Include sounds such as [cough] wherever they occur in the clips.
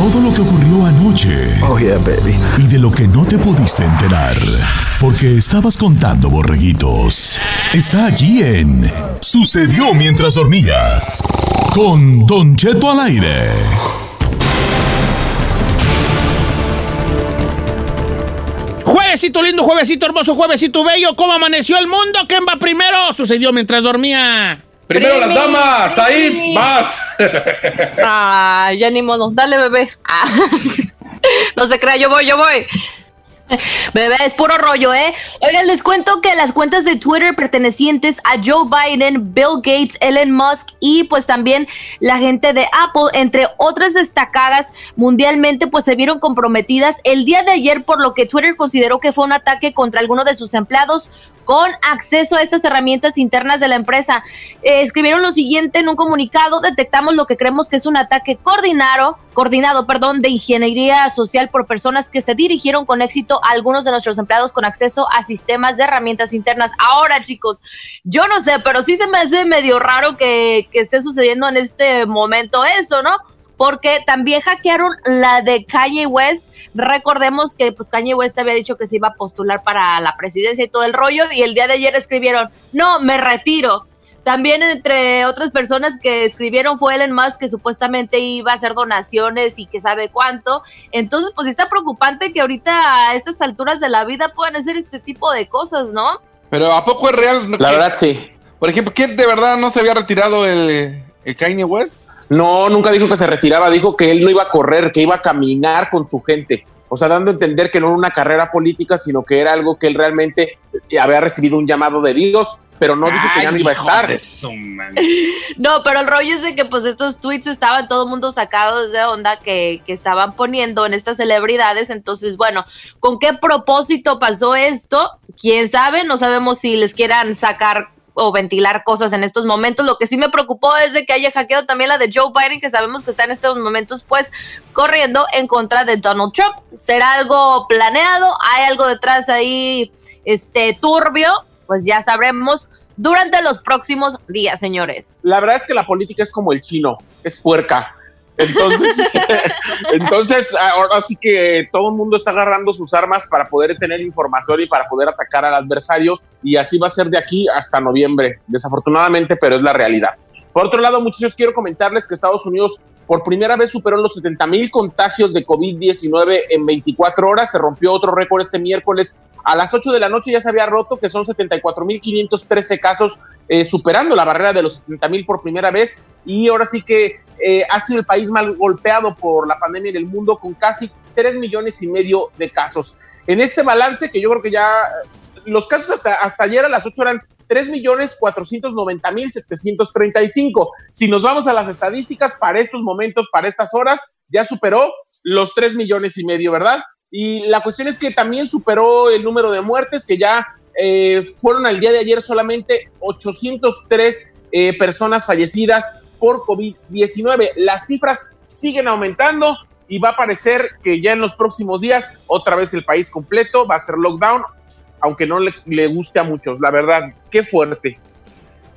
todo lo que ocurrió anoche. Oh, yeah, baby. Y de lo que no te pudiste enterar. Porque estabas contando borreguitos. Está aquí en Sucedió mientras dormías. Con Don Cheto al aire. Juevesito lindo, juevesito hermoso, juevesito bello. ¿Cómo amaneció el mundo? ¿Quién va primero? Sucedió mientras dormía. Primero las damas, ahí vas. Ah, ya ni modo. Dale, bebé. Ah. [laughs] No se crea, yo voy, yo voy. [laughs] Bebé, es puro rollo, ¿eh? Oigan, les cuento que las cuentas de Twitter pertenecientes a Joe Biden, Bill Gates, Elon Musk y pues también la gente de Apple, entre otras destacadas mundialmente, pues se vieron comprometidas el día de ayer por lo que Twitter consideró que fue un ataque contra alguno de sus empleados con acceso a estas herramientas internas de la empresa. Eh, escribieron lo siguiente en un comunicado, detectamos lo que creemos que es un ataque coordinado, coordinado, perdón, de ingeniería social por personas que se dirigieron con éxito algunos de nuestros empleados con acceso a sistemas de herramientas internas. Ahora, chicos, yo no sé, pero sí se me hace medio raro que, que esté sucediendo en este momento eso, ¿no? porque también hackearon la de Kanye West. Recordemos que pues Kanye West había dicho que se iba a postular para la presidencia y todo el rollo y el día de ayer escribieron, "No, me retiro." También entre otras personas que escribieron fue Elon Musk que supuestamente iba a hacer donaciones y que sabe cuánto. Entonces, pues está preocupante que ahorita a estas alturas de la vida puedan hacer este tipo de cosas, ¿no? Pero ¿a poco es real? La verdad, sí. Por ejemplo, ¿quién de verdad no se había retirado el, el Kanye West? No, nunca dijo que se retiraba, dijo que él no iba a correr, que iba a caminar con su gente. O sea, dando a entender que no era una carrera política, sino que era algo que él realmente había recibido un llamado de Dios, pero no dijo que ya no iba a estar. [laughs] No, pero el rollo es de que pues estos tweets estaban todo el mundo sacados de onda que, que estaban poniendo en estas celebridades. Entonces, bueno, ¿con qué propósito pasó esto? ¿Quién sabe? No sabemos si les quieran sacar o ventilar cosas en estos momentos. Lo que sí me preocupó es de que haya hackeado también la de Joe Biden, que sabemos que está en estos momentos pues corriendo en contra de Donald Trump. ¿Será algo planeado? ¿Hay algo detrás ahí este turbio? Pues ya sabremos durante los próximos días, señores. La verdad es que la política es como el chino, es puerca. Entonces, [laughs] entonces, ahora sí que todo el mundo está agarrando sus armas para poder tener información y para poder atacar al adversario y así va a ser de aquí hasta noviembre, desafortunadamente, pero es la realidad. Por otro lado, muchachos, quiero comentarles que Estados Unidos por primera vez superó los 70 mil contagios de COVID-19 en 24 horas. Se rompió otro récord este miércoles. A las 8 de la noche ya se había roto, que son 74 mil 513 casos, eh, superando la barrera de los 70 mil por primera vez. Y ahora sí que eh, ha sido el país mal golpeado por la pandemia en el mundo, con casi 3 millones y medio de casos. En este balance, que yo creo que ya los casos hasta, hasta ayer a las 8 eran 3.490.735. Si nos vamos a las estadísticas, para estos momentos, para estas horas, ya superó los 3 millones y medio, ¿verdad? Y la cuestión es que también superó el número de muertes, que ya eh, fueron al día de ayer solamente 803 eh, personas fallecidas por COVID-19. Las cifras siguen aumentando y va a parecer que ya en los próximos días otra vez el país completo va a ser lockdown aunque no le, guste a muchos, la verdad, qué fuerte.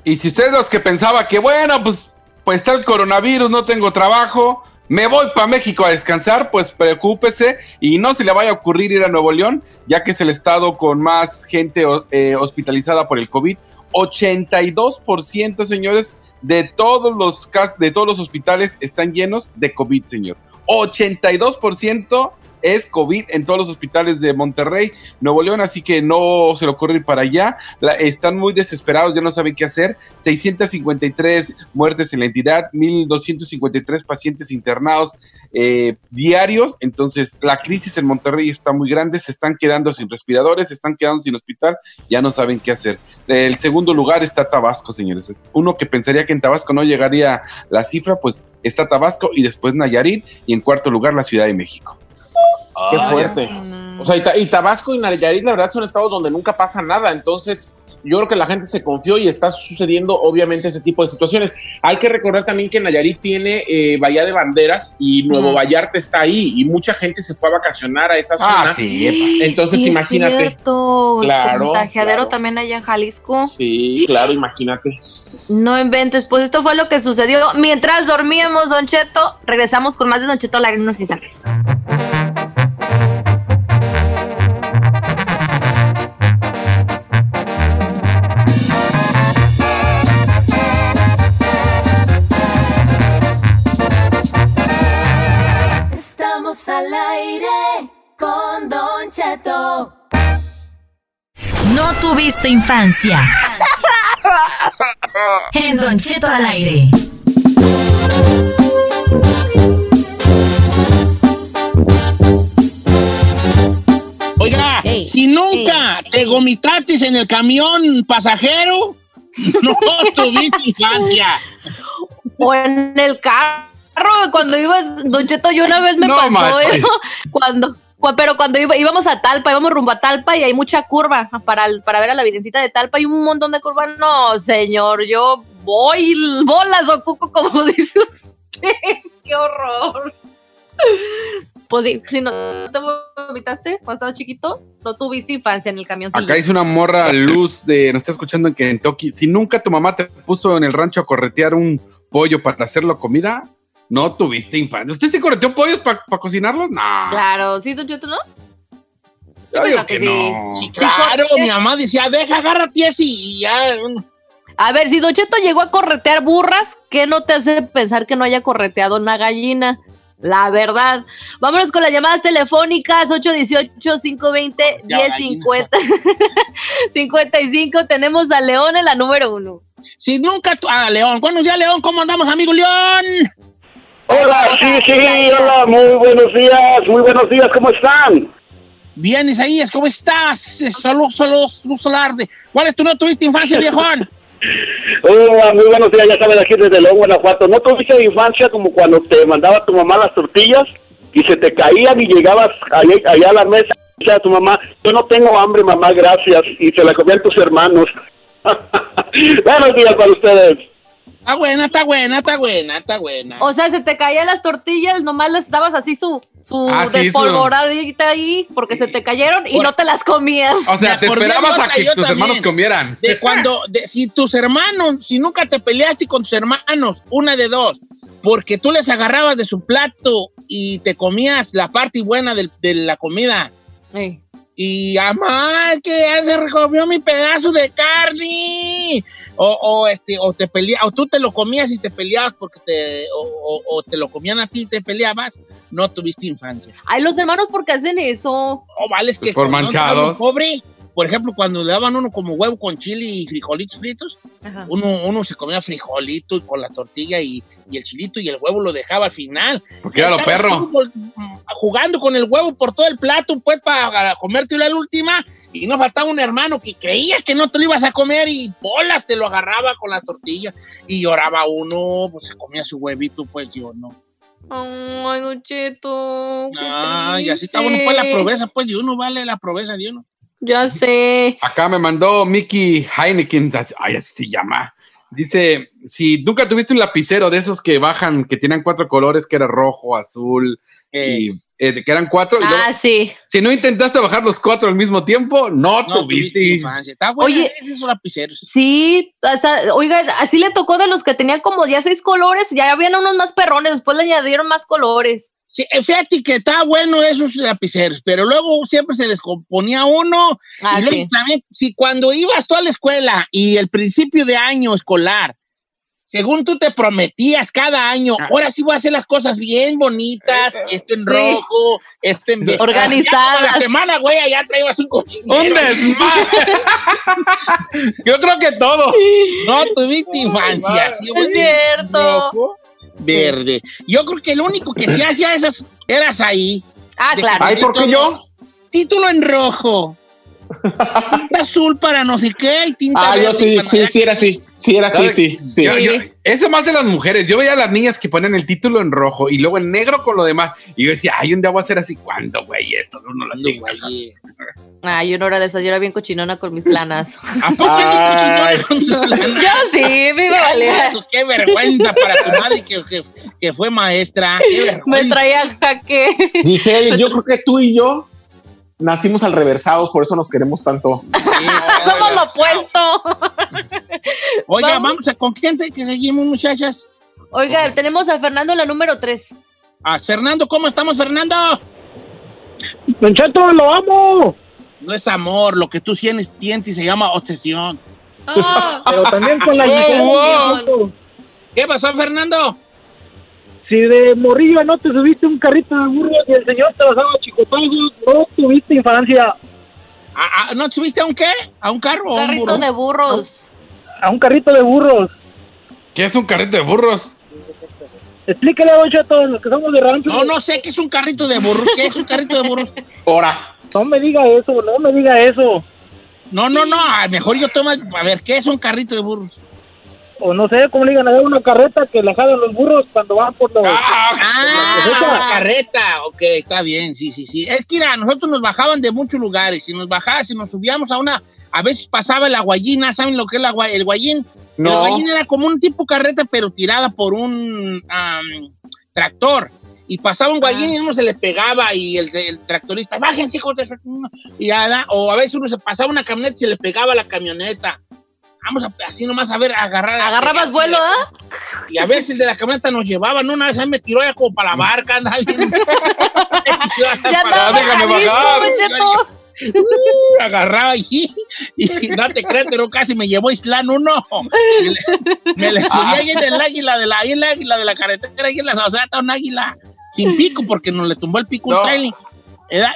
Y si ustedes los que pensaba que, bueno, pues, pues está el coronavirus, no tengo trabajo, me voy para México a descansar, pues preocúpese y no se le vaya a ocurrir ir a Nuevo León, ya que es el estado con más gente eh, hospitalizada por el COVID. 82%, señores, de todos los de todos los hospitales están llenos de COVID, señor. 82% es COVID en todos los hospitales de Monterrey, Nuevo León, así que no se le ocurre ir para allá. están muy desesperados, ya no saben qué hacer. 653 muertes en la entidad, 1.253 pacientes internados eh, diarios. Entonces, la crisis en Monterrey está muy grande, se están quedando sin respiradores, se están quedando sin hospital, ya no saben qué hacer. El segundo lugar está Tabasco, señores. Uno que pensaría que en Tabasco no llegaría la cifra, pues está Tabasco y después Nayarit y en cuarto lugar la Ciudad de México. Qué fuerte. O sea, y, Tabasco y Nayarit, la verdad, son estados donde nunca pasa nada. Entonces, yo creo que la gente se confió y está sucediendo obviamente ese tipo de situaciones. Hay que recordar también que Nayarit tiene eh, Bahía de Banderas y Nuevo Ujú. Vallarta está ahí y mucha gente se fue a vacacionar a esa zona. Ah, sí. Entonces Sí, es imagínate. cierto. Claro, Contagiadero claro. también allá en Jalisco. Sí, claro, imagínate. No inventes, pues esto fue lo que sucedió mientras dormíamos, Don Cheto. Regresamos con más de Don Cheto al aire en No tuviste infancia. En Don Cheto al aire. Oiga, si nunca te gomitatis en el camión pasajero, [laughs] no tuviste infancia. O en el carro, cuando ibas, Don Cheto, yo una vez me No pasó manches. eso. Cuando, cu- pero cuando iba- íbamos a Talpa, íbamos rumbo a Talpa y hay mucha curva para, para ver a la Virgencita de Talpa y un montón de curvas. No, señor, yo voy bolas o cuco, como [laughs] dice usted. ¡Qué horror! Pues sí, si no te vomitaste cuando estabas chiquito, no tuviste infancia en el camioncillo. Acá hizo una morra luz de, nos está escuchando en Kentucky. Si nunca tu mamá te puso en el rancho a corretear un pollo para hacerlo comida, no tuviste infancia. ¿Usted se correteó pollos para cocinarlos? No. Claro, sí, Don Cheto, ¿no? Yo digo que no. Sí, claro, mi mamá decía, deja, agárrate así y ya. A ver, si Don Cheto llegó a corretear burras, ¿qué no te hace pensar que no haya correteado una gallina? La verdad. Vámonos con las llamadas telefónicas 818-520-1050. 55. [laughs] Tenemos a León en la número uno. Si nunca tú. Ah, León. Bueno, ya, León, ¿cómo andamos, amigo León? Hola, sí, sí, hola, muy buenos días, muy buenos días, ¿cómo están? Bien, Isaías, ¿cómo estás? Solo, solo, solo hablar de. ¿Cuál es tu no tuviste infancia, viejón? [laughs] Hola, muy buenos días, ya sabes, aquí desde León, Guanajuato. ¿No tuviste infancia como cuando te mandaba tu mamá las tortillas y se te caían y llegabas allá, allá a la mesa y a tu mamá, yo no tengo hambre, mamá, gracias, y se la comían tus hermanos? [laughs] buenos días para ustedes. Está buena, está buena, está buena, está buena. O sea, se te caían las tortillas, nomás les dabas así su, su Ah, sí, su- despolvoradita ahí porque se te cayeron y Bueno. no te las comías. O sea, te esperabas a que tus también. hermanos comieran. De cuando, de, si tus hermanos, si nunca te peleaste con tus hermanos, una de dos, porque tú les agarrabas de su plato y te comías la parte buena de la comida. Sí. Y mamá, que ya se recogió mi pedazo de carne. O, o, este, o te pelea, o tú te lo comías y te peleabas porque te, o, o- o te lo comían a ti y te peleabas, no tuviste infancia. Ay, los hermanos, ¿por qué hacen eso? O vale, es que Pues por manchados. pobre, por ejemplo, cuando le daban uno como huevo con chile y frijolitos fritos, Ajá. uno, uno se comía frijolito y con la tortilla y, y el chilito y el huevo lo dejaba al final. Porque era lo perro. mm, jugando con el huevo por todo el plato, pues, para comerte la última. Y no faltaba un hermano que creía que no te lo ibas a comer y bolas te lo agarraba con la tortilla. Y lloraba uno, pues se comía su huevito, pues yo no. Ay, Don Cheto. qué Ay, así está bueno, pues la proveza, pues de uno vale la proveza de uno. Ya sé. Acá me mandó Mickey Heineken, ay, así se llama. Dice, si nunca tuviste un lapicero de esos que bajan, que tienen cuatro colores, que era rojo, azul, Eh, y eh, que eran cuatro, y luego, Ah, sí. si no intentaste bajar los cuatro al mismo tiempo, no, no tuviste. tuviste infancia. Está bueno, Oye. esos lapiceros. Sí, o sea, oiga, así le tocó de los que tenían como ya seis colores, ya habían unos más perrones, después le añadieron más colores. Sí, eh, fíjate que está bueno esos lapiceros, pero luego siempre se descomponía uno. Ah, y luego sí. también, si cuando ibas tú a la escuela y el principio de año escolar, según tú te prometías cada año, Ah. ahora sí voy a hacer las cosas bien bonitas, esto en Sí. rojo, esto en Organizadas. La semana, güey, ya traías un cochinero. ¡Un desmadre! [laughs] Yo creo que todo. No tuviste infancia. ¿sí, güey? Es cierto. Rojo, verde. Yo creo que el único que se hacía esas eras ahí. Ah, claro. Ay, ¿por qué yo? Título en rojo. tinta azul para no sé qué y tinta Ah, verde yo sí, para sí, sí era así. Sí era así, sí, sí. Yo- yo- eso más de las mujeres. Yo veía a las niñas que ponen el título en rojo y luego en negro con lo demás. Y yo decía, ay, un día voy a hacer así. ¿Cuándo, güey? Esto no lo No, sé. Ay, yo no era de esas, yo era bien cochinona con mis planas. ¿A poco eres Ay. cochinona con sus planas? Yo sí, me valía. Qué vergüenza para tu madre que, que- que fue maestra. Qué vergüenza. Me traía jaque. Giselle, yo creo que tú y yo nacimos al reversados, por eso nos queremos tanto. Sí. [laughs] Somos lo opuesto. Oiga, Vamos. vamos, a con quién te- que seguimos, muchachas. Oiga, tenemos a Fernando la número 3. A Fernando, ¿cómo estamos, Fernando? Don Cheto, lo amo. No es amor, lo que tú tienes, tienes y se llama obsesión. Ah, Pero también con la wow. Cheto. ¿Qué pasó, Fernando? Si de morrillo no te subiste un carrito de burros y el señor te bajaba chicotazos, no tuviste infancia. ¿A- a- ¿No subiste a un qué? ¿A un carro un carrito burro? de burros. A un carrito de burros. ¿Qué es un carrito de burros? Explíquele, Don Cheto, los que somos de rancho. No, no sé qué es un carrito de burros. ¿Qué es un carrito de burros? [laughs] Ahora, No me diga eso, no me diga eso. No, no, no. A lo mejor yo tomo. A ver, ¿qué es un carrito de burros? O no sé cómo le digan una carreta que la jalan los burros cuando van por los... Ah, cosecha. la carreta. Ok, está bien, sí, sí, sí. Es que mira, nosotros nos bajaban de muchos lugares. Si nos bajaba, si nos subíamos a una. A veces pasaba la guayina, ¿saben lo que es la el guayín? El no. guayín era como un tipo carreta, pero tirada por un am, tractor. Y pasaba un guayín y uno se le pegaba y el, el tractorista, bájense, hijos de su-". Y o a veces uno se pasaba una camioneta y se le pegaba la camioneta. Vamos a, así nomás a ver, agarrar. Agarrabas vuelo, ¿ah? Y a veces el de la camioneta nos llevaba, ¿no? Una vez a mí me tiró ya como para la barca, [laughs] andaba bien. Ya Para- déjame bajar. Uh, agarraba allí y no te crees, pero casi me llevó Islán uno. Le- me le subí ahí en el águila de la, ahí en el águila de la carretera, ahí en la está un águila sin pico porque nos le tumbó el pico un No. trailer. Era-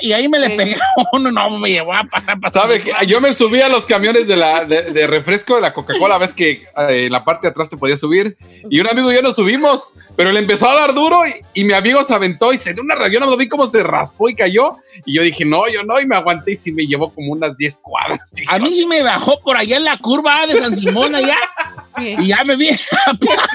Y ahí me le Sí. uno, no me llevó a pasar, pasar. ¿Sabe que Yo me subí a los camiones de, la, de, de refresco de la Coca-Cola, ves que eh, en la parte de atrás te podías subir. Y un amigo y yo nos subimos, pero le empezó a dar duro y, y mi amigo se aventó y se dio una rayón. No vi cómo se raspó y cayó. Y yo dije, no, yo no, y me aguanté y sí me llevó como unas 10 cuadras. A mí sí me bajó por allá en la curva de San Simón allá. Y ya me vi [laughs] a pata.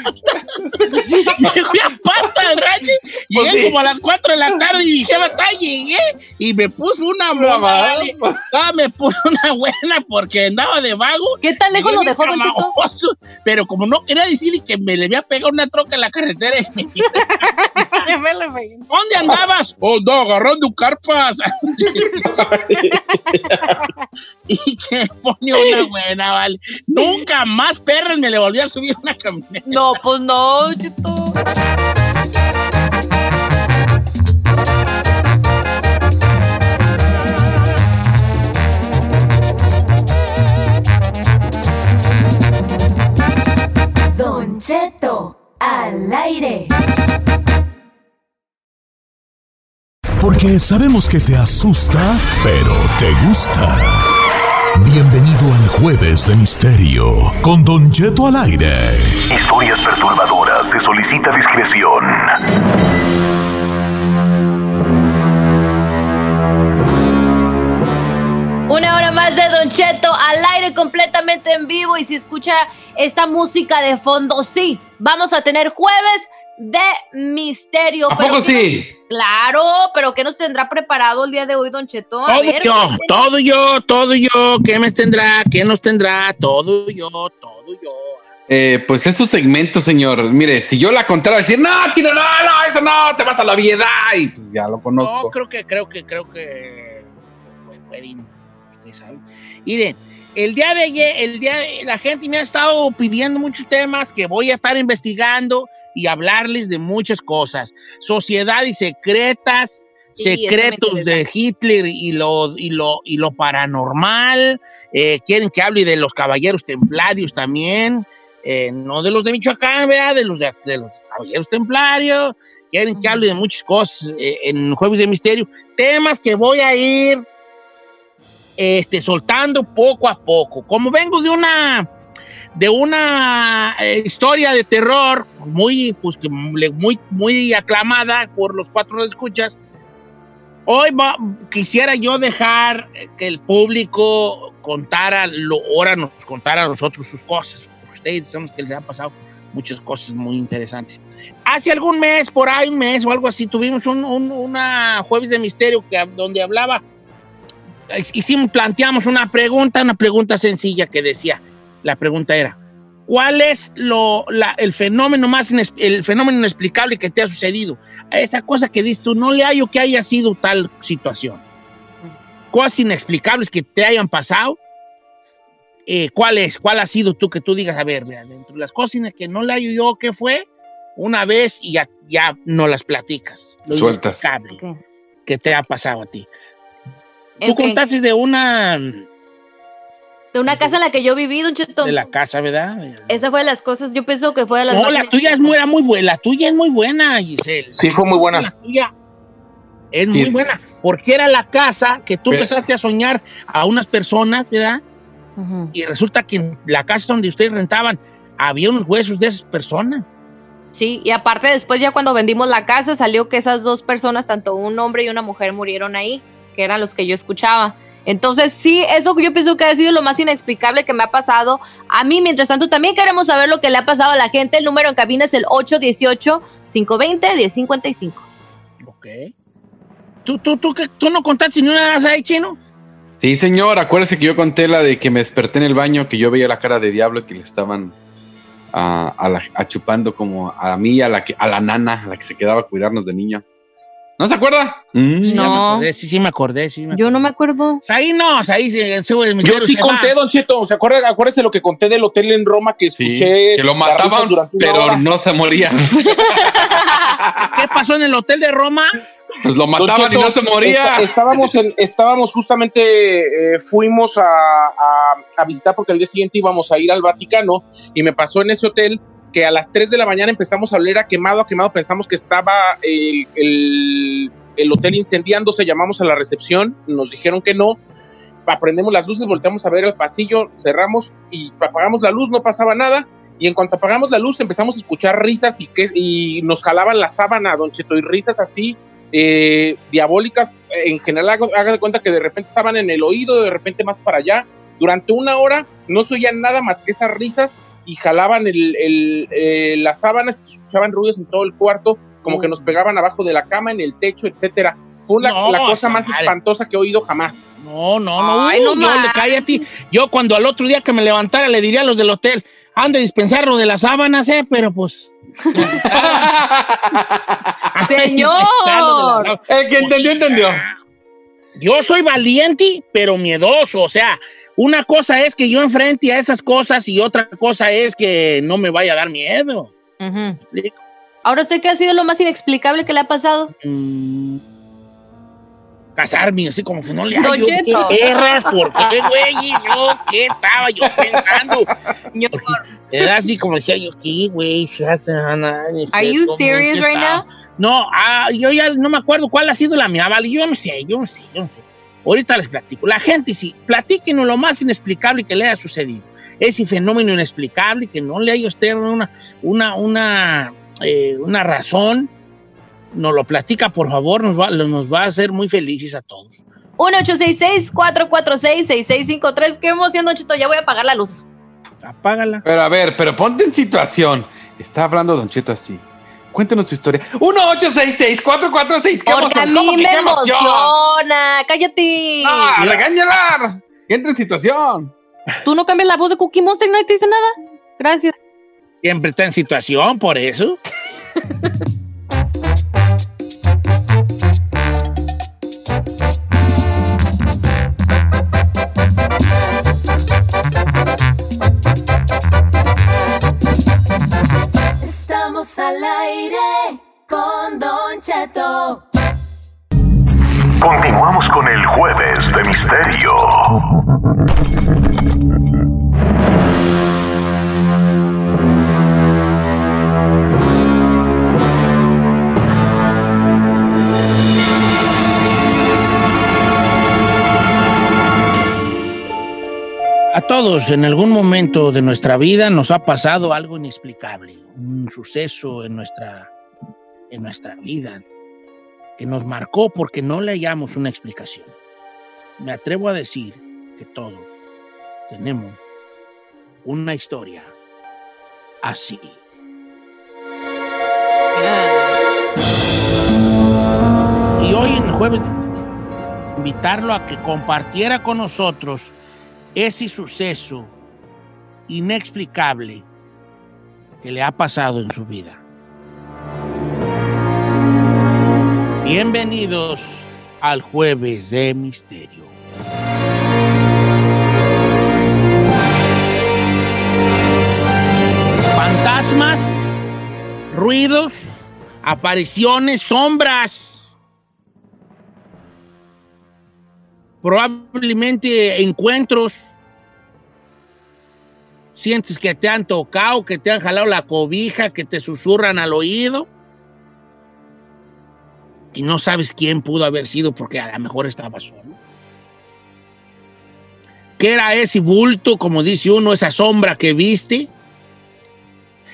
Me fui a pata al rancho. Llegué Pues sí. como a las 4 de la tarde y dije, "Bata, llegué. Y me puso una vale. Ah, me puso [laughs] una buena porque andaba de vago. ¿Qué tan lejos lo dejó, Don tramajoso, Pero como no quería decir que me le había pegado una troca en la carretera. y [laughs] me- ¿Dónde andabas? Oh, no, agarrando carpas. y que pone una buena, vale. Nunca más perras me le volví a subir una camioneta. No, pues no, Don Cheto. Don Cheto, al aire. Porque sabemos que te asusta, pero te gusta. Bienvenido al Jueves de Misterio con Don Cheto al aire. Historias perturbadoras. Se solicita discreción. Una hora más de Don Cheto al aire completamente en vivo y si escucha esta música de fondo, sí, vamos a tener jueves de misterio. ¿A poco ¿qué sí? nos- claro, pero ¿qué nos tendrá preparado el día de hoy, Don Cheto? A Todo ver, yo, todo yo, todo yo. ¿Qué me tendrá? ¿Qué nos tendrá? Todo yo, todo yo. Eh, pues es su segmento, señor. Mire, si yo la contara, decir, no, chino, no, no, eso no, te vas a la viedad. Y pues ya lo No, conozco. creo que, creo que, creo que. pueden, ustedes saben. Miren, el día de ayer, el día de- la gente me ha estado pidiendo muchos temas que voy a estar investigando y hablarles de muchas cosas. Sociedades secretas, Sí, eso me secretos de Hitler y lo, y lo, y lo paranormal. Eh, quieren que hable de los caballeros templarios también. Eh, no de los de Michoacán, ¿verdad? De los de, de los caballeros templarios. Quieren que hable de muchas cosas eh, en Jueves de Misterio. Temas que voy a ir este, soltando poco a poco. Como vengo de una de una eh, historia de terror muy, pues, muy, muy aclamada por los cuatro escuchas. Hoy va- quisiera yo dejar eh, que el público contara, lo, ahora nos contara a nosotros sus cosas. Ustedes los que les han pasado muchas cosas muy interesantes. Hace algún mes, por ahí un mes o algo así, tuvimos un, un- una jueves de misterio que, donde hablaba hicimos, planteamos una pregunta, una pregunta sencilla que decía, la pregunta era, ¿cuál es lo, la- el fenómeno más ines- el fenómeno inexplicable que te ha sucedido? A esa cosa que dices tú, no le hallo que haya sido tal situación. Cosas inexplicables que te hayan pasado. eh, ¿Cuál es? ¿Cuál ha sido tú que tú digas, a ver, mira, dentro de las cosas que no le hallo yo, ¿qué fue? Una vez y ya, ya no las platicas. Lo Sueltas. inexplicable Ok. que te ha pasado a ti. Tú contaste de una De una casa en la que yo viví, Don Cheto. de la casa, ¿verdad? Esa fue de las cosas, yo pienso que fue de las No, la tuya es muy, era muy buena. La tuya es muy buena, Giselle. Sí, fue muy La buena. tuya es muy buena. Porque era la casa que tú Pero- empezaste a soñar a unas personas, ¿verdad? Y resulta que en la casa donde ustedes rentaban había unos huesos de esas personas. Sí, y aparte después ya cuando vendimos la casa salió que esas dos personas, tanto un hombre y una mujer, murieron ahí, que eran los que yo escuchaba. Entonces sí, eso yo pienso que ha sido lo más inexplicable que me ha pasado a mí. Mientras tanto, también queremos saber lo que le ha pasado a la gente. El número en cabina es el 818-520-1055. Ok. ¿Tú, tú, tú, qué- tú no contaste ni una vez ahí, chino? Sí, señor, acuérdese que yo conté la de que me desperté en el baño, que yo veía la cara de diablo y que le estaban ah, a la- achupando como a mí, a la, que, a la nana, a la que se quedaba a cuidarnos de niño. ¿No se acuerda? Mm. Sí, me No. acordé, sí, sí me acordé. Sí me Yo no me acuerdo. Ahí no, ahí se, se, el Yo sí se conté, va. Don Cheto. ¿Se acuerda? Acuérdese lo que conté del hotel en Roma que Sí, escuché. que lo mataban, pero hora. no se moría. [laughs] ¿Qué pasó en el hotel de Roma? Pues lo mataban y no se moría. estábamos, en- estábamos justamente, eh, fuimos a, a- a visitar porque al día siguiente íbamos a ir al Vaticano y me pasó en ese hotel que a las 3 de la mañana empezamos a oler a quemado, a quemado, pensamos que estaba el, el- el hotel incendiándose, llamamos a la recepción, nos dijeron que no, aprendemos las luces, volteamos a ver el pasillo, cerramos y apagamos la luz, no pasaba nada. Y en cuanto apagamos la luz empezamos a escuchar risas y, que, y nos jalaban la sábana, don Cheto, y risas así eh, diabólicas. En general, haga, de cuenta que de repente estaban en el oído, de repente más para allá. Durante una hora no se oían nada más que esas risas y jalaban el, el, eh, las sábanas, se escuchaban ruidos en todo el cuarto, como que nos pegaban abajo de la cama, en el techo, etcétera. Fue la, No, la cosa más espantosa que he oído jamás. No, no, no. Ay, no a ti. Yo cuando al otro día que me levantara le diría a los del hotel, han de dispensar lo de las sábanas, ¿eh? Pero pues... [laughs] Señor. El que entendió, entendió. Yo soy valiente, pero miedoso. O sea, una cosa es que yo enfrente a esas cosas y otra cosa es que no me vaya a dar miedo. Ahora usted qué ha sido lo más inexplicable que le ha pasado. Mm, casarme, así como que no le Don hallo. ¿Qué perras? ¿Por qué, güey? Yo, ¿qué estaba yo pensando? Era así como decía yo, ¿qué, güey? Si ni sé Are you serious ¿qué right estabas? No, ah, yo ya no me acuerdo cuál ha sido la mía, vale, yo no sé, yo no sé, yo no sé. Ahorita les platico. La gente sí, platíquenos lo más inexplicable que le haya sucedido. Ese fenómeno inexplicable que no le haya usted una, una, una, eh, una razón, nos lo platica, por favor, nos va, nos va a hacer muy felices a todos. 1-866-446-6653. Qué emoción, Don Cheto. Ya voy a apagar la luz. Apágala. Pero a ver, pero ponte en situación. Está hablando Don Cheto así. Cuéntenos su historia. 1-866-446. Porque a mí me emociona. Cállate. ¡Ah, regáñala! Que entre en situación. Tú no cambias la voz de Cookie Monster y nadie te dice nada. Gracias. Siempre está en situación, por eso. [laughs] Al aire con Don Cheto. Continuamos con el jueves de misterio. A todos en algún momento de nuestra vida nos ha pasado algo inexplicable, un suceso en nuestra, en nuestra vida que nos marcó porque no le hallamos una explicación. Me atrevo a decir que todos tenemos una historia así. Y hoy en jueves invitarlo a que compartiera con nosotros ese suceso inexplicable que le ha pasado en su vida. Bienvenidos al jueves de misterio. Fantasmas, ruidos, apariciones, sombras. Probablemente encuentros. Sientes que te han tocado, que te han jalado la cobija, que te susurran al oído. Y no sabes quién pudo haber sido porque a lo mejor estaba solo. ¿Qué era ese bulto, como dice uno, esa sombra que viste?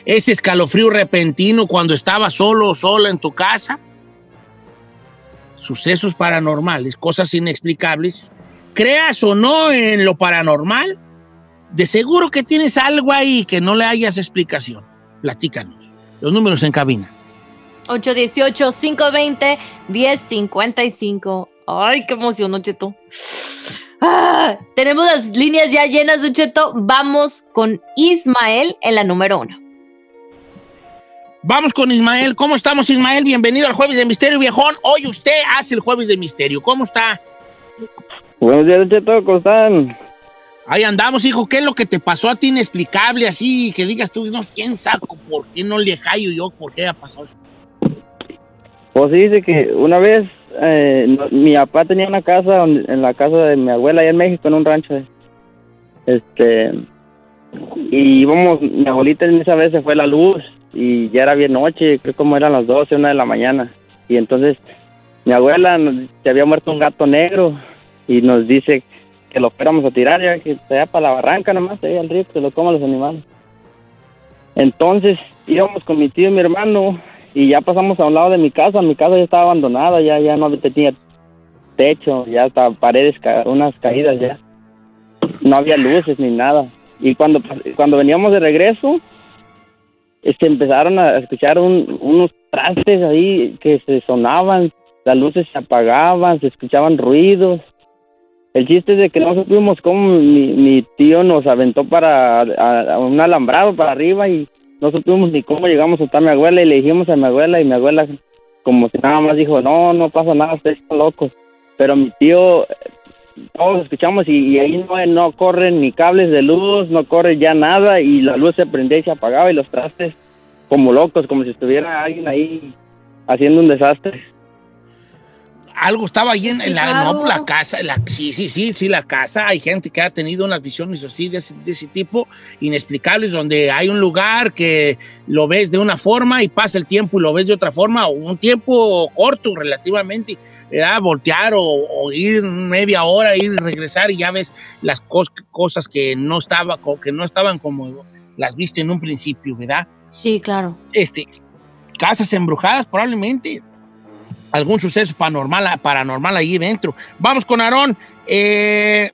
Ese escalofrío repentino cuando estaba solo o sola en tu casa. Sucesos paranormales, cosas inexplicables. Creas o no en lo paranormal, de seguro que tienes algo ahí que no le hayas explicación. Platícanos. Los números en cabina. 818-520-1055. Ay, qué emoción, Cheto. Ah, tenemos las líneas ya llenas, Cheto. Vamos con Ismael en la número uno. Vamos con Ismael. ¿Cómo estamos, Ismael? Bienvenido al Jueves de Misterio, viejón. Hoy usted hace el Jueves de Misterio. ¿Cómo está? Buenos días, Cheto, ¿cómo están? Ahí andamos, hijo. ¿Qué es lo que te pasó a ti inexplicable así? Que digas tú, no, quién sabe por qué no le hallo yo, por qué ha pasado eso. Pues sí, dice que una vez eh, mi papá tenía una casa donde- en la casa de mi abuela allá en México, en un rancho. Este, y íbamos, mi abuelita en esa vez se fue la luz y ya era bien noche, creo como eran las 12, una de la mañana. Y entonces mi abuela se había muerto un gato negro y nos dice que lo fuéramos a tirar, ya que se para la barranca nomás, ahí al río, que se lo coman los animales. Entonces íbamos con mi tío y mi hermano y ya pasamos a un lado de mi casa. Mi casa ya estaba abandonada, ya, ya no tenía techo, ya hasta paredes, ca- unas caídas ya. No había luces ni nada. Y cuando, cuando veníamos de regreso, este, empezaron a escuchar un- unos trastes ahí que se sonaban, las luces se apagaban, se escuchaban ruidos. El chiste es de que no supimos cómo mi, mi tío nos aventó para a- a un alambrado para arriba y no supimos ni cómo llegamos hasta mi abuela y le dijimos a mi abuela y mi abuela como si nada más dijo, no, no pasa nada, ustedes están locos. Pero mi tío, todos escuchamos y, y ahí no, no corren ni cables de luz, no corre ya nada y la luz se prendía y se apagaba y los trastes como locos, como si estuviera alguien ahí haciendo un desastre. Algo estaba ahí en, en la, Claro. no, la casa, la, sí, sí, sí, sí, la casa. Hay gente que ha tenido unas visiones así de ese, de ese tipo, inexplicables, donde hay un lugar que lo ves de una forma y pasa el tiempo y lo ves de otra forma, o un tiempo corto relativamente, ¿verdad? voltear o, o ir media hora, ir y regresar y ya ves las cos- cosas que no, estaba, que no estaban como las viste en un principio, ¿verdad? Sí, claro. este, casas embrujadas probablemente. Algún suceso paranormal, paranormal ahí dentro. Vamos con Aarón, eh,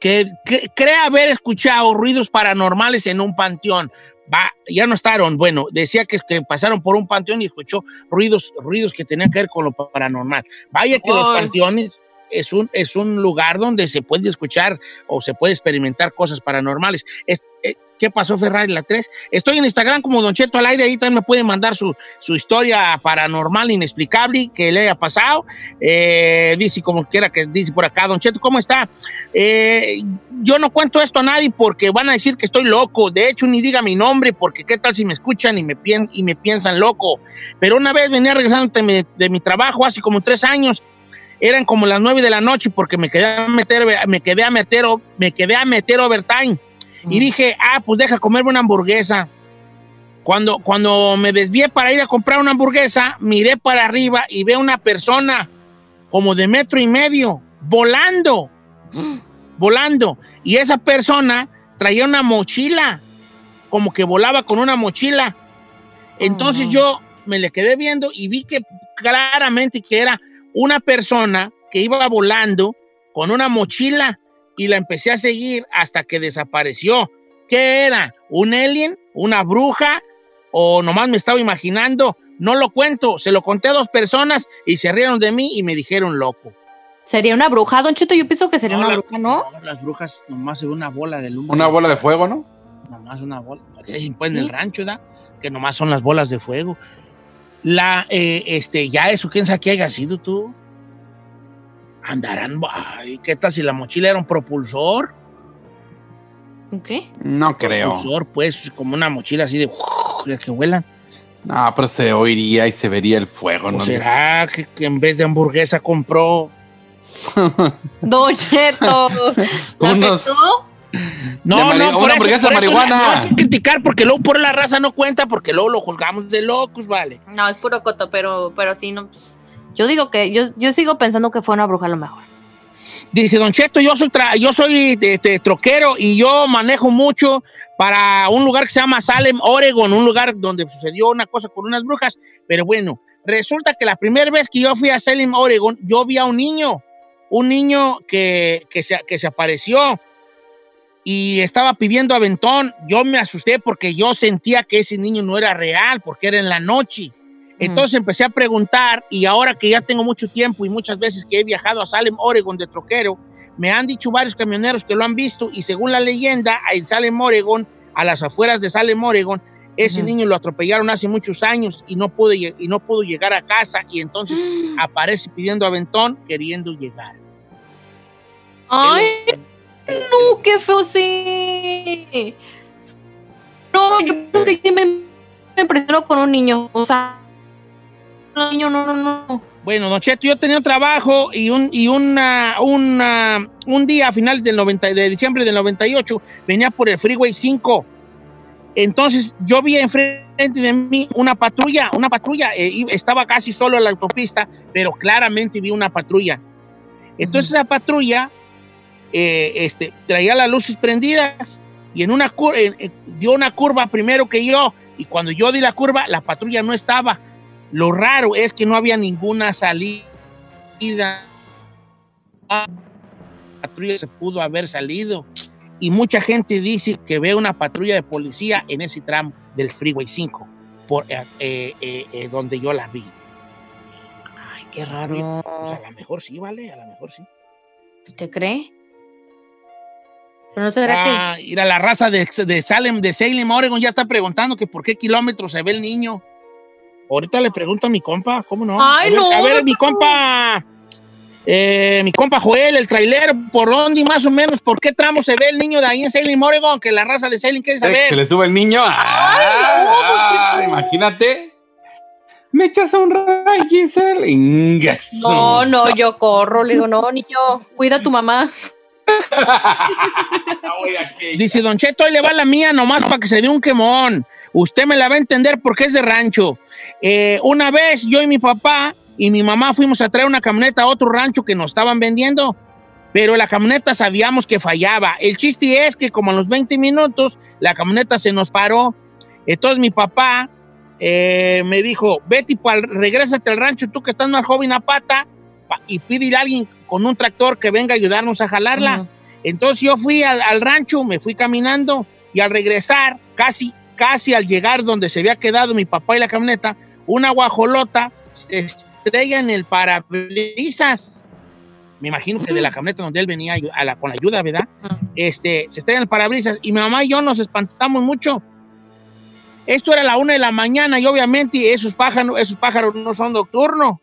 que, que cree haber escuchado ruidos paranormales en un panteón. Va, ya no está Aarón. Bueno, decía que, que pasaron por un panteón y escuchó ruidos, ruidos que tenían que ver con lo paranormal. Vaya que los panteones es un, es un lugar donde se puede escuchar o se puede experimentar cosas paranormales. Es- eh, ¿Qué pasó, Ferrari, la 3? Estoy en Instagram como Don Cheto al aire, ahí también me pueden mandar su, su historia paranormal, inexplicable, que le haya pasado. Eh, dice como quiera que dice por acá, Don Cheto, ¿cómo está? Eh, yo no cuento esto a nadie porque van a decir que estoy loco. De hecho, ni diga mi nombre porque qué tal si me escuchan y me, pien- y me piensan loco. Pero una vez venía regresando de mi, de mi trabajo hace como tres años. Eran como las nueve de la noche porque me quedé a meter, me quedé a meter, me quedé a meter overtime. Y dije, ah, pues deja comerme una hamburguesa. Cuando, cuando me desvié para ir a comprar una hamburguesa, miré para arriba y veo una persona como de metro y medio volando, [gasps] volando. Y esa persona traía una mochila, como que volaba con una mochila. Entonces yo me le quedé viendo y vi que claramente que era una persona que iba volando con una mochila y la empecé a seguir hasta que desapareció. ¿Qué era? ¿Un alien? ¿Una bruja? ¿O nomás me estaba imaginando? No lo cuento, se lo conté a dos personas y se rieron de mí y me dijeron loco. Sería una bruja, Don Cheto. Yo pienso que sería No, una la- bruja, ¿no? no, las brujas nomás se ve una bola de luz. Una bola de fuego, ¿no? Nomás una bola. Dicen, pues en el rancho, ¿da? Que nomás son las bolas de fuego. La, eh, este, ya eso, ¿quién sabe qué haya sido tú? Andarán, ay, ¿qué tal si la mochila era un propulsor? ¿Qué? No creo. Propulsor, pues, como una mochila así de, de que vuelan. No, pero se oiría y se vería el fuego, ¿O ¿no? será que, que en vez de hamburguesa compró [laughs] Don Cheto. ¿La Unos-? No, no, por una eso- hamburguesa por eso marihuana. No hay que criticar porque luego por la raza no cuenta porque luego lo juzgamos de locos, vale. No, es puro coto, pero, pero sí, no. Yo digo que, yo, yo sigo pensando que fue una bruja lo mejor. Dice Don Cheto, yo soy, tra- yo soy este, troquero y yo manejo mucho para un lugar que se llama Salem, Oregon, un lugar donde sucedió una cosa con unas brujas. Pero bueno, resulta que la primera vez que yo fui a Salem, Oregon, yo vi a un niño, un niño que, que, se, que se apareció y estaba pidiendo aventón. Yo me asusté porque yo sentía que ese niño no era real, porque era en la noche. Entonces empecé a preguntar y ahora que ya tengo mucho tiempo y muchas veces que he viajado a Salem, Oregon de troquero, me han dicho varios camioneros que lo han visto y según la leyenda, en Salem, Oregon, a las afueras de Salem, Oregon, ese niño lo atropellaron hace muchos años y no pudo, y no pudo llegar a casa y entonces aparece pidiendo aventón queriendo llegar. Ay, no, qué feo sí. No, yo pienso que me, me impresionó con un niño. O sea, niño, no, no, no. Bueno, Don Cheto, yo tenía un trabajo y un, y una, una- un día a finales del 90, de diciembre del 98 venía por el Freeway 5. Entonces yo vi enfrente de mí una patrulla, una patrulla, eh, y estaba casi solo en la autopista, pero claramente vi una patrulla. Entonces esa patrulla eh, este, traía las luces prendidas y en una cur- eh, dio una curva primero que yo y cuando yo di la curva la patrulla no estaba. Lo raro es que no había ninguna salida. La patrulla se pudo haber salido. Y mucha gente dice que ve una patrulla de policía en ese tramo del Freeway 5, por, eh, eh, eh, donde yo la vi. Ay, qué raro. Pues a lo mejor sí, ¿vale? A lo mejor sí. ¿Usted cree? Pero no será Ah, ir a la raza de, de Salem, de Salem, Oregon, ya está preguntando que por qué kilómetros se ve el niño. Ahorita le pregunto a mi compa, ¿cómo no? Ay, a ver, no, A ver, no. mi compa, eh, mi compa Joel, el trailero, ¿por dónde más o menos? ¿Por qué tramo se ve el niño de ahí en Salem, Oregon? Que la raza de Salem quiere ¿Quiere que saber. se le sube el niño? Ah, imagínate. Me echas un ray, Giselle. Ingas. No, no, yo corro. Le digo, no, niño, cuida a tu mamá. Dice Don Cheto, ahí le va la mía nomás para que se dé un quemón. Usted me la va a entender porque es de rancho. Eh, una vez yo y mi papá y mi mamá fuimos a traer una camioneta a otro rancho que nos estaban vendiendo, pero la camioneta sabíamos que fallaba. El chiste es que como a los 20 minutos la camioneta se nos paró. Entonces mi papá eh, me dijo, Betty, regrésate al rancho, tú que estás más joven a pata, pa- y pídele a alguien con un tractor que venga a ayudarnos a jalarla. Entonces yo fui al, al rancho, me fui caminando y al regresar, casi, casi al llegar donde se había quedado mi papá y la camioneta, una guajolota se estrella en el parabrisas. Me imagino que de la camioneta donde él venía a la- con la ayuda, ¿verdad? Este, se estrella en el parabrisas y mi mamá y yo nos espantamos mucho. Esto era la una de la mañana y obviamente esos pájaros, esos pájaros no son nocturnos.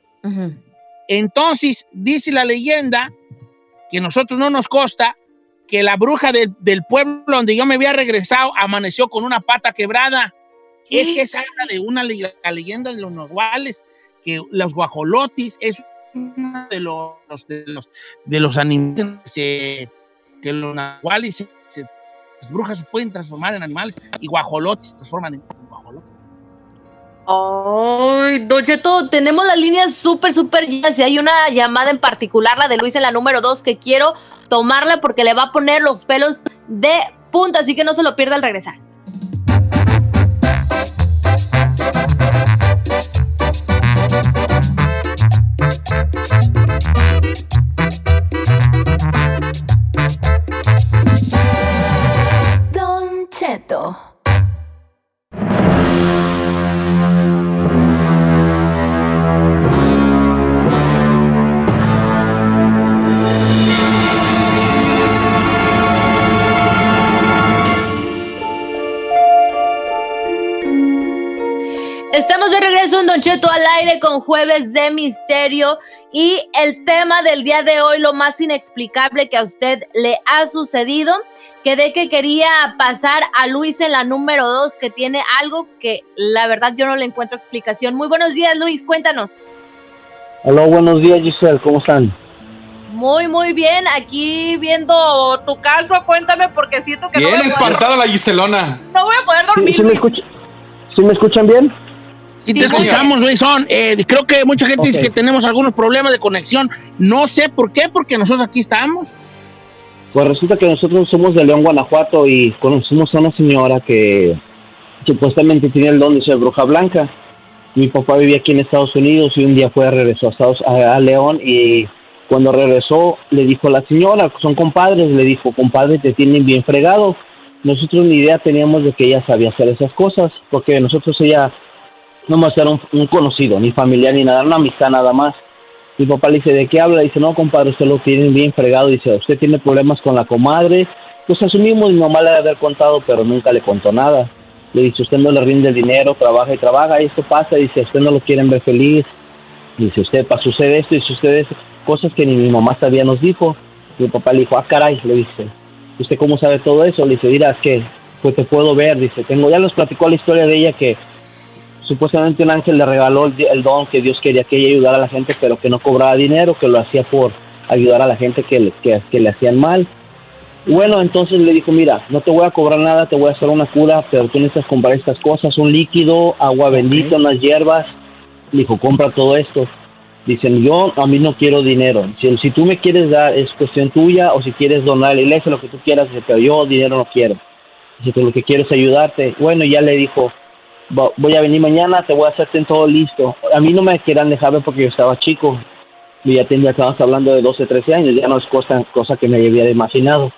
Entonces, dice la leyenda que a nosotros no nos consta que la bruja de- del pueblo donde yo me había regresado amaneció con una pata quebrada. Es que esa habla de una la leyenda de los nahuales, que los guajolotis es uno de los, de los, de los animales que, los nahuales, se- se- las brujas se pueden transformar en animales y guajolotis se transforman en. Ay, Don Cheto, tenemos las líneas súper, súper llenas y hay una llamada en particular, la de Luis en la número 2, que quiero tomarla porque le va a poner los pelos de punta, así que no se lo pierda al regresar. Don Cheto al aire con Jueves de Misterio y el tema del día de hoy, lo más inexplicable que a usted le ha sucedido. Quedé que quería pasar a Luis en la número dos, que tiene algo que la verdad yo no le encuentro explicación. Muy buenos días, Luis, cuéntanos. Hola, buenos días, Giselle, ¿cómo están? Muy, muy bien. Aquí viendo tu caso, cuéntame porque siento que no Bien voy, a poder, espantada la Giselona. no voy a poder dormir. ¿Sí, me, Luis. escucha- sí me escuchan bien? Y te Sí, escuchamos, Luisón. Eh, creo que mucha gente dice Ok. que tenemos algunos problemas de conexión. No sé por qué, porque nosotros aquí estamos. Pues resulta que nosotros somos de León, Guanajuato y conocimos a una señora que supuestamente tenía el don de ser bruja blanca. Mi papá vivía aquí en Estados Unidos y un día fue regresó a, Estados, a, a León y cuando regresó le dijo a la señora, son compadres, le dijo, compadre, te tienen bien fregado. Nosotros ni idea teníamos de que ella sabía hacer esas cosas, porque nosotros ella no más era un, un conocido, ni familiar, ni nada, una amistad nada más. Mi papá le dice, ¿de qué habla? Dice, no, compadre, usted lo tiene bien fregado. Dice, usted tiene problemas con la comadre. Pues asumimos, mi mamá le haber contado, pero nunca le contó nada. Le dice, usted no le rinde dinero, trabaja y trabaja, y esto pasa. Dice, usted no lo quieren ver feliz. Dice, usted, sucede esto sucede eso. Cosas que ni mi mamá sabía nos dijo. Mi papá le dijo, ah, caray, le dice, ¿usted cómo sabe todo eso? Le dice, mira, es que, pues te puedo ver. Dice, tengo, ya les platicó la historia de ella que supuestamente un ángel le regaló el, el don que Dios quería que ella ayudara a la gente, pero que no cobraba dinero, que lo hacía por ayudar a la gente que, le- que, que le hacían mal. Bueno, entonces le dijo, mira, no te voy a cobrar nada, te voy a hacer una cura, pero tú necesitas comprar estas cosas, un líquido, agua bendita, unas hierbas. Le dijo, compra todo esto. Dicen, yo a mí no quiero dinero. Si, si tú me quieres dar, es cuestión tuya, o si quieres donar a la iglesia, lo que tú quieras, pero yo dinero no quiero. Dice lo que quiero es ayudarte. Bueno, ya le dijo, "Va- voy a venir mañana, te voy a hacerte todo listo. A mí no me querían dejar ver porque yo estaba chico. Y ya tenía, estábamos hablando de 12, 13 años, ya no es cosa, que me había imaginado.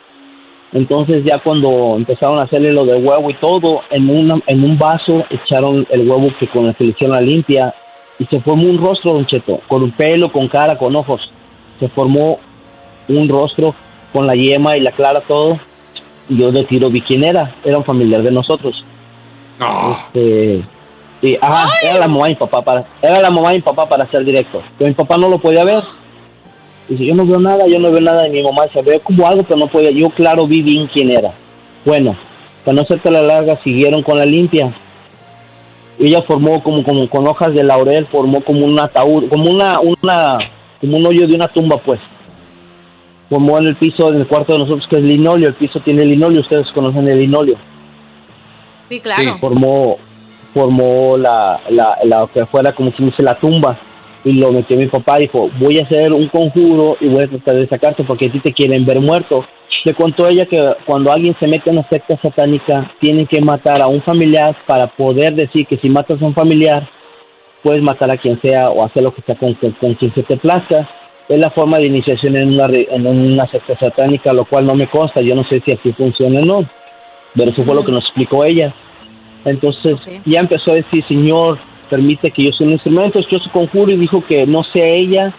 Entonces ya cuando empezaron a hacerle lo del huevo y todo, en, una, en un vaso echaron el huevo que con la le hicieron la limpia y se formó un rostro, don Cheto, con un pelo, con cara, con ojos. Se formó un rostro con la yema y la clara, todo. Yo de tiro vi quién era, era un familiar de nosotros. No. Este, y, ajá, era la mamá mi papá para, era la mamá mi papá para ser directo. Pero mi papá no lo podía ver. Dice, yo no veo nada, yo no veo nada de mi mamá. Se ve como algo, pero no podía. Yo, claro, vi bien quién era. Bueno, para no hacerte la larga, siguieron con la limpia. Ella formó como, como con hojas de laurel, formó como un ataúd, como una, una, como un hoyo de una tumba, pues. Formó en el piso, en el cuarto de nosotros, que es linoleo. El piso tiene linoleo, ustedes conocen el linoleo Sí, claro. formó formó la, la, la que fuera como si dice la tumba. Y lo metió mi papá dijo voy a hacer un conjuro y voy a tratar de sacarte porque a ti te quieren ver muerto. Le contó ella que cuando alguien se mete en una secta satánica tienen que matar a un familiar para poder decir que si matas a un familiar puedes matar a quien sea o hacer lo que sea con, con, con quien se te plazca. Es la forma de iniciación en una, en una secta satánica lo cual no me consta yo no sé si así funciona o no pero eso fue lo que nos explicó ella. Entonces ya empezó a decir, Señor, permite que yo sea un instrumento. Yo su conjuro y dijo que no sea ella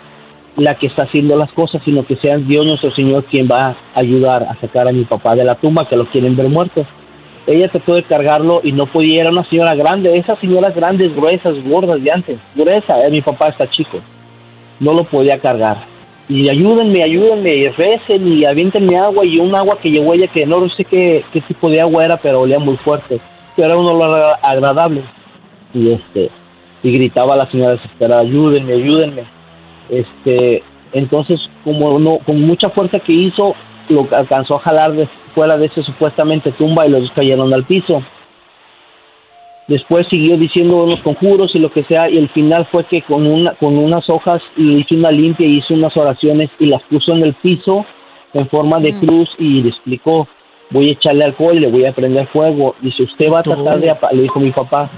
la que está haciendo las cosas, sino que sea Dios nuestro Señor quien va a ayudar a sacar a mi papá de la tumba, que lo quieren ver muerto. Ella trató de cargarlo y no podía, era una señora grande, esas señoras grandes, gruesas, gordas de antes, gruesa, eh, mi papá está chico, no lo podía cargar. Y ayúdenme, ayúdenme, y recen y aviéntenme agua y un agua que llegó ella que no sé qué, qué tipo de agua era, pero olía muy fuerte, pero era un olor agradable. Y este, y gritaba la señora desesperada, ayúdenme, ayúdenme. Este, entonces, como no, con mucha fuerza que hizo, lo alcanzó a jalar de fuera de ese supuestamente tumba y los dos cayeron al piso. Después siguió diciendo unos conjuros y lo que sea, y el final fue que con una con unas hojas y hizo una limpia y hizo unas oraciones y las puso en el piso en forma de cruz y le explicó, voy a echarle alcohol y le voy a prender fuego. Dice, usted va a tratar de, apa-", le dijo mi papá,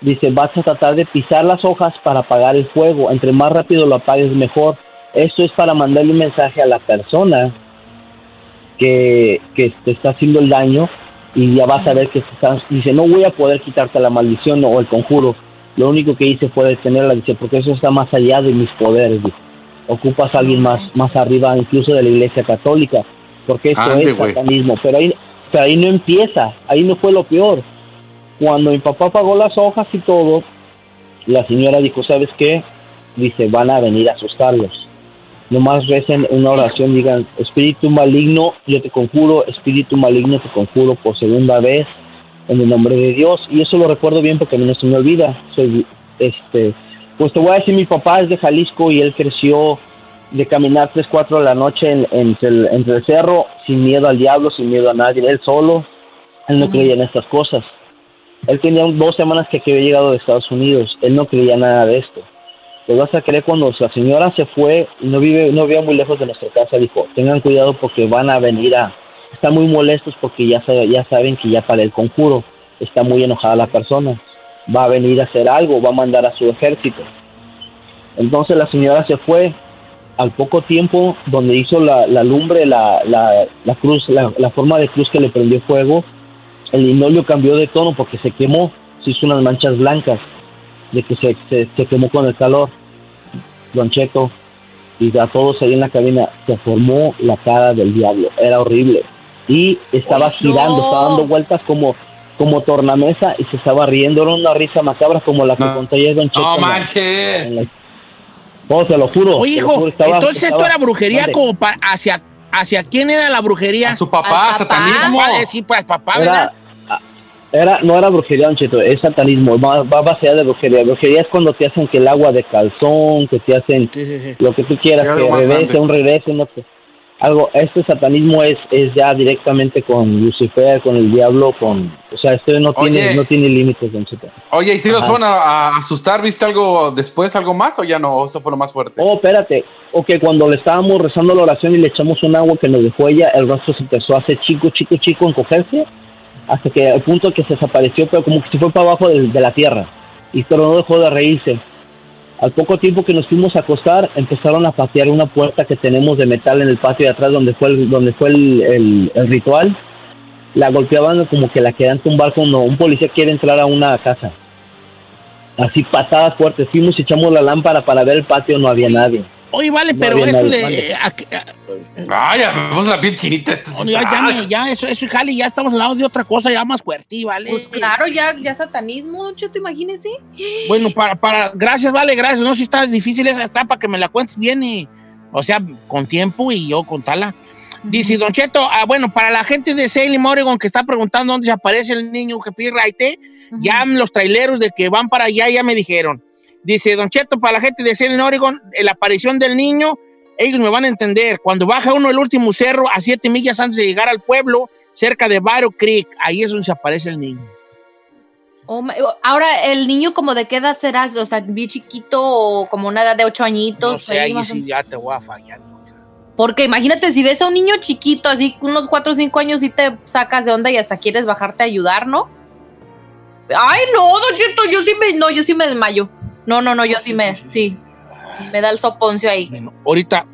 dice, vas a tratar de pisar las hojas para apagar el fuego, entre más rápido lo apagues mejor. Esto es para mandarle un mensaje a la persona que, que te está haciendo el daño y ya vas a ver que estás, dice, no voy a poder quitarte la maldición o el conjuro. Lo único que hice fue detenerla, dice, porque eso está más allá de mis poderes, dice. Ocupas a alguien más, más arriba, incluso de la iglesia católica, porque eso Ande, es satanismo. Pero ahí, pero ahí no empieza, ahí no fue lo peor. Cuando mi papá pagó las hojas y todo, la señora dijo, ¿sabes qué? Dice, van a venir a asustarlos. Nomás recen una oración, digan, espíritu maligno, yo te conjuro, espíritu maligno, te conjuro por segunda vez en el nombre de Dios. Y eso lo recuerdo bien porque a mí no se me olvida. Soy, este, pues te voy a decir, mi papá es de Jalisco y él creció de caminar 3, 4 de la noche en- entre, el, entre el cerro, sin miedo al diablo, sin miedo a nadie, él solo, él no creía en estas cosas. Él tenía dos semanas que, que había llegado de Estados Unidos, él no creía nada de esto. Te vas a creer cuando la señora se fue y no vive, no vivía muy lejos de nuestra casa, dijo, tengan cuidado porque van a venir a, están muy molestos porque ya, sabe- ya saben que ya para el conjuro está muy enojada la persona, va a venir a hacer algo, va a mandar a su ejército. Entonces la señora se fue, al poco tiempo, donde hizo la, la lumbre, la, la, la cruz, la, la forma de cruz que le prendió fuego, el linoleo cambió de tono porque se quemó, se hizo unas manchas blancas, de que se, se, se quemó con el calor. Don Cheto, y a todos ahí en la cabina, se formó la cara del diablo, era horrible. Y estaba girando, estaba dando vueltas como como tornamesa y se estaba riendo, era una risa macabra como la que contó ayer Don Cheto. No manches. la- No, te lo juro. Oye, hijo, juro, estaba- entonces esto era brujería como pa- hacia, hacia quién era la brujería. A su papá, satanismo. papá, sí, para el papá, ¿verdad? Era, era, no era brujería, es satanismo, va, va baseada de brujería. Brujería es cuando te hacen que el agua de calzón, que te hacen lo que tú quieras, que regrese, un regreso, no sé. Algo, este satanismo es, es ya directamente con Lucifer, con el diablo, con, o sea, esto no Oye. tiene, no tiene límites, Don Cheto. Oye, ¿y si los Ajá. fueron a, a asustar? ¿Viste algo después, algo más o ya no? ¿O Eso fue lo más fuerte. Oh, espérate. Ok, cuando le estábamos rezando la oración y le echamos un agua que nos dejó ella, el rostro se empezó a hacer chico, chico, chico, encogerse, hasta que al punto que se desapareció, pero como que se fue para abajo de, de la tierra. Y pero no dejó de reírse. Al poco tiempo que nos fuimos a acostar, empezaron a patear una puerta que tenemos de metal en el patio de atrás donde fue el, donde fue el, ritual. La golpeaban como que la querían tumbar cuando un policía quiere entrar a una casa. Así patadas fuertes. Fuimos y echamos la lámpara para ver el patio, no había nadie. Oye, vale, No pero eso de... eh, aquí- eh, Ay, ya me puso la piel chinita. ya, ya, me- ya, eso, eso, Jali, ya estamos hablando de otra cosa ya más fuerte, ¿vale? Pues claro, ya, ya satanismo, Don Cheto, imagínese. Bueno, para, para, gracias, vale, gracias. No, si está difícil esa está para que me la cuentes bien y, o sea, con tiempo y yo contarla. Dice Don Cheto, ah, bueno, para la gente de Salem, Oregon, que está preguntando dónde se aparece el niño que pide raite, ya los traileros de que van para allá ya me dijeron. Dice Don Cheto, para la gente de Salem, Oregon, eh, la aparición del niño, ellos me van a entender. Cuando baja uno el último cerro a siete millas antes de llegar al pueblo, cerca de Barrow Creek, ahí es donde se aparece el niño. Oh, my- Ahora, ¿el niño como de qué edad será? O sea, bien chiquito o como una edad de ocho añitos. No sé, ahí sí ya te voy a fallar. Porque imagínate, si ves a un niño chiquito, así unos 4 o 5 años, y te sacas de onda y hasta quieres bajarte a ayudar, ¿no? Ay, no, Don Cheto, yo sí me, no, yo sí me desmayo. No, no, no, yo sí me, sí. Me da el soponcio ahí. ahorita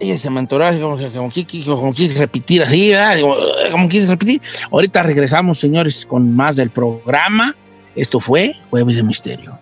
ella se me entoró así como como como quise repetir así, ¿verdad? Como, como quise repetir. Ahorita regresamos, señores, con más del programa. Esto fue Jueves de Misterio.